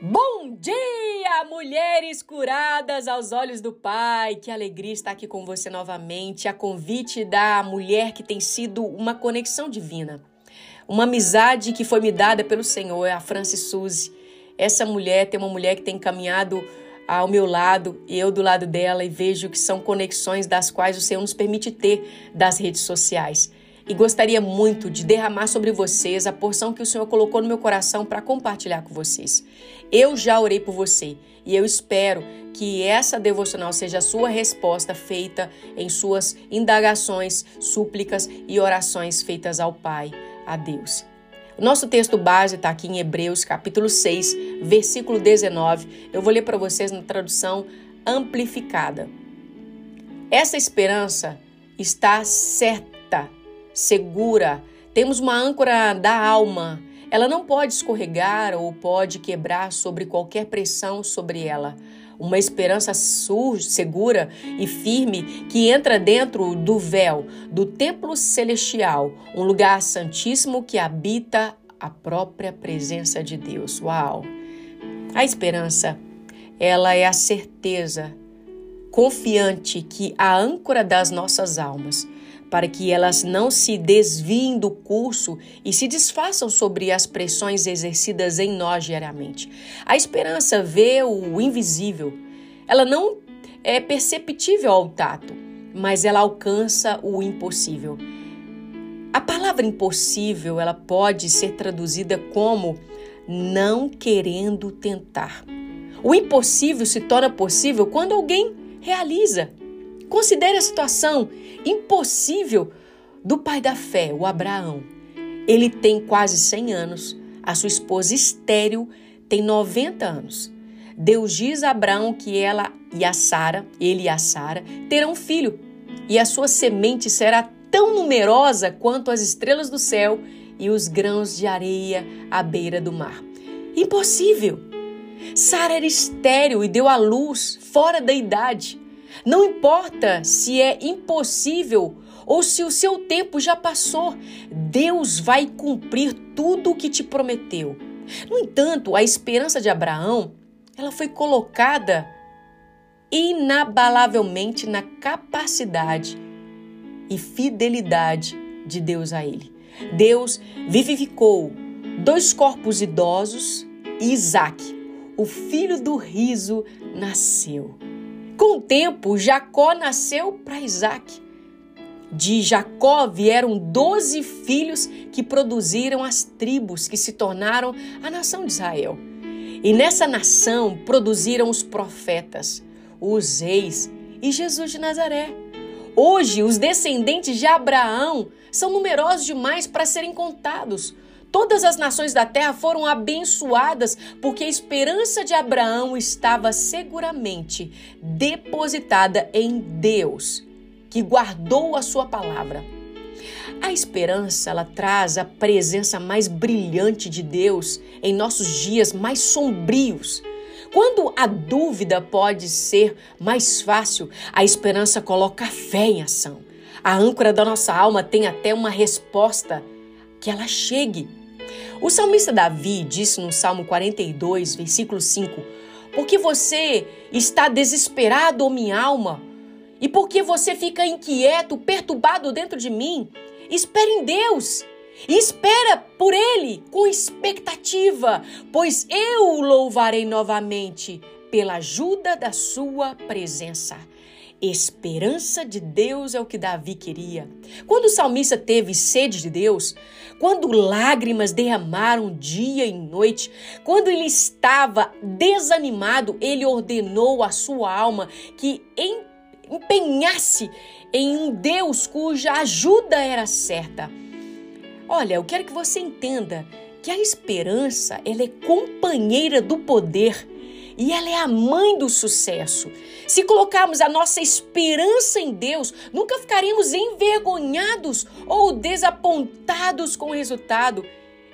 Bom dia, mulheres curadas aos olhos do Pai. Que alegria estar aqui com você novamente. A convite da mulher que tem sido uma conexão divina. Uma amizade que foi me dada pelo Senhor, a Francis Suzy. Essa mulher tem uma mulher que tem caminhado ao meu lado, eu do lado dela, e vejo que são conexões das quais o Senhor nos permite ter das redes sociais e gostaria muito de derramar sobre vocês a porção que o Senhor colocou no meu coração para compartilhar com vocês. Eu já orei por você e eu espero que essa devocional seja a sua resposta feita em suas indagações, súplicas e orações feitas ao Pai, a Deus. O nosso texto base está aqui em Hebreus, capítulo 6, versículo 19. Eu vou ler para vocês na tradução amplificada. Essa esperança está certa segura. Temos uma âncora da alma. Ela não pode escorregar ou pode quebrar sobre qualquer pressão sobre ela. Uma esperança segura e firme que entra dentro do véu do templo celestial, um lugar santíssimo que habita a própria presença de Deus. Uau! A esperança, ela é a certeza confiante que a âncora das nossas almas para que elas não se desviem do curso e se desfaçam sobre as pressões exercidas em nós diariamente. A esperança vê o invisível. Ela não é perceptível ao tato, mas ela alcança o impossível. A palavra impossível, ela pode ser traduzida como não querendo tentar. O impossível se torna possível quando alguém realiza. Considere a situação impossível do pai da fé, o Abraão. Ele tem quase 100 anos, a sua esposa estéril tem 90 anos. Deus diz a Abraão que ela e a Sara, ele e a Sara, terão um filho, e a sua semente será tão numerosa quanto as estrelas do céu e os grãos de areia à beira do mar. Impossível! Sara era estéril e deu à luz fora da idade. Não importa se é impossível ou se o seu tempo já passou, Deus vai cumprir tudo o que te prometeu. No entanto, a esperança de Abraão, ela foi colocada inabalavelmente na capacidade e fidelidade de Deus a ele. Deus vivificou dois corpos idosos e Isaac, o filho do riso, nasceu. Com o tempo, Jacó nasceu para Isaac. De Jacó vieram doze filhos que produziram as tribos que se tornaram a nação de Israel. E nessa nação produziram os profetas, os reis e Jesus de Nazaré. Hoje, os descendentes de Abraão são numerosos demais para serem contados. Todas as nações da terra foram abençoadas porque a esperança de Abraão estava seguramente depositada em Deus, que guardou a sua palavra. A esperança, ela traz a presença mais brilhante de Deus em nossos dias mais sombrios. Quando a dúvida pode ser mais fácil, a esperança coloca a fé em ação. A âncora da nossa alma tem até uma resposta que ela chegue. O salmista Davi disse no Salmo 42, versículo 5: Porque você está desesperado, ó minha alma, e porque você fica inquieto, perturbado dentro de mim, espere em Deus. E espera por ele com expectativa, pois eu o louvarei novamente pela ajuda da sua presença. Esperança de Deus é o que Davi queria. Quando o salmista teve sede de Deus, quando lágrimas derramaram dia e noite, quando ele estava desanimado, ele ordenou à sua alma que empenhasse em um Deus cuja ajuda era certa. Olha, eu quero que você entenda que a esperança ela é companheira do poder e ela é a mãe do sucesso. Se colocarmos a nossa esperança em Deus, nunca ficaremos envergonhados ou desapontados com o resultado.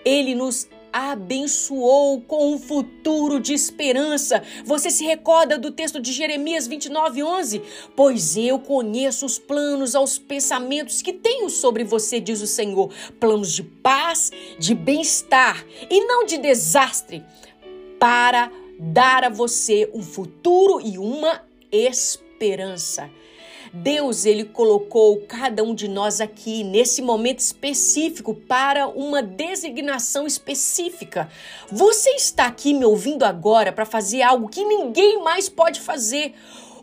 Ele nos abençoou com um futuro de esperança. Você se recorda do texto de Jeremias 29, 11? Pois eu conheço os planos aos pensamentos que tenho sobre você, diz o Senhor. Planos de paz, de bem-estar e não de desastre para dar a você um futuro e uma esperança. Deus, ele colocou cada um de nós aqui nesse momento específico para uma designação específica. Você está aqui me ouvindo agora para fazer algo que ninguém mais pode fazer.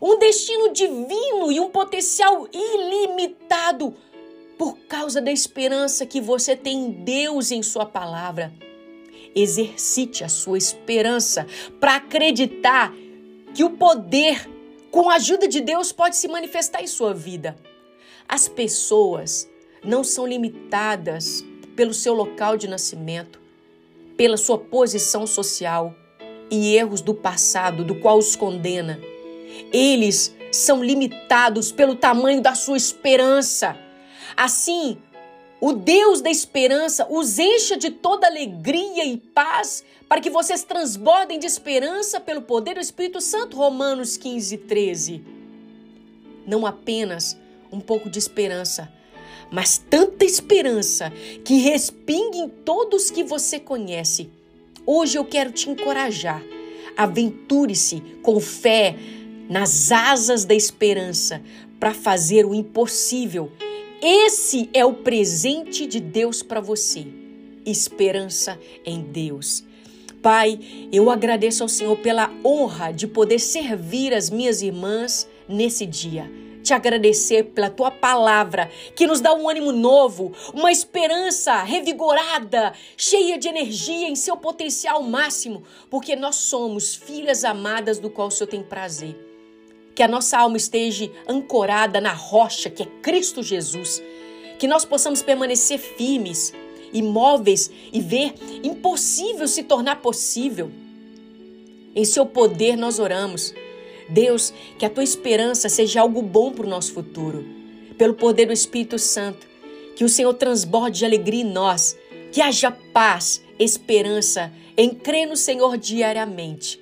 Um destino divino e um potencial ilimitado por causa da esperança que você tem em Deus em Sua palavra. Exercite a sua esperança para acreditar que o poder com a ajuda de Deus, pode se manifestar em sua vida. As pessoas não são limitadas pelo seu local de nascimento, pela sua posição social e erros do passado, do qual os condena. Eles são limitados pelo tamanho da sua esperança. Assim, o Deus da esperança os encha de toda alegria e paz para que vocês transbordem de esperança pelo poder do Espírito Santo. Romanos 15, 13. Não apenas um pouco de esperança, mas tanta esperança que respingue em todos que você conhece. Hoje eu quero te encorajar. Aventure-se com fé nas asas da esperança para fazer o impossível esse é o presente de Deus para você. Esperança em Deus. Pai, eu agradeço ao Senhor pela honra de poder servir as minhas irmãs nesse dia. Te agradecer pela tua palavra que nos dá um ânimo novo, uma esperança revigorada, cheia de energia em seu potencial máximo, porque nós somos filhas amadas do qual o Senhor tem prazer que a nossa alma esteja ancorada na rocha que é Cristo Jesus, que nós possamos permanecer firmes, imóveis e ver impossível se tornar possível. Em seu poder nós oramos. Deus, que a tua esperança seja algo bom para o nosso futuro. Pelo poder do Espírito Santo, que o Senhor transborde de alegria em nós, que haja paz, esperança em crer no Senhor diariamente.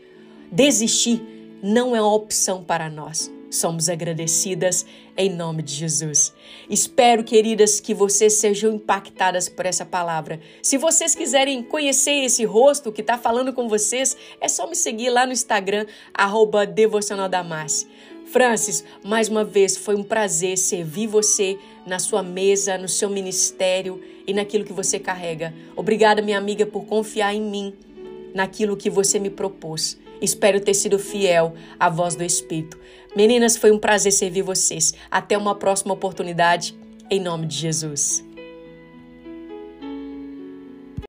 Desistir não é uma opção para nós. Somos agradecidas em nome de Jesus. Espero, queridas, que vocês sejam impactadas por essa palavra. Se vocês quiserem conhecer esse rosto que está falando com vocês, é só me seguir lá no Instagram, arroba Devocional Francis, mais uma vez foi um prazer servir você na sua mesa, no seu ministério e naquilo que você carrega. Obrigada, minha amiga, por confiar em mim, naquilo que você me propôs. Espero ter sido fiel à voz do Espírito. Meninas, foi um prazer servir vocês. Até uma próxima oportunidade, em nome de Jesus.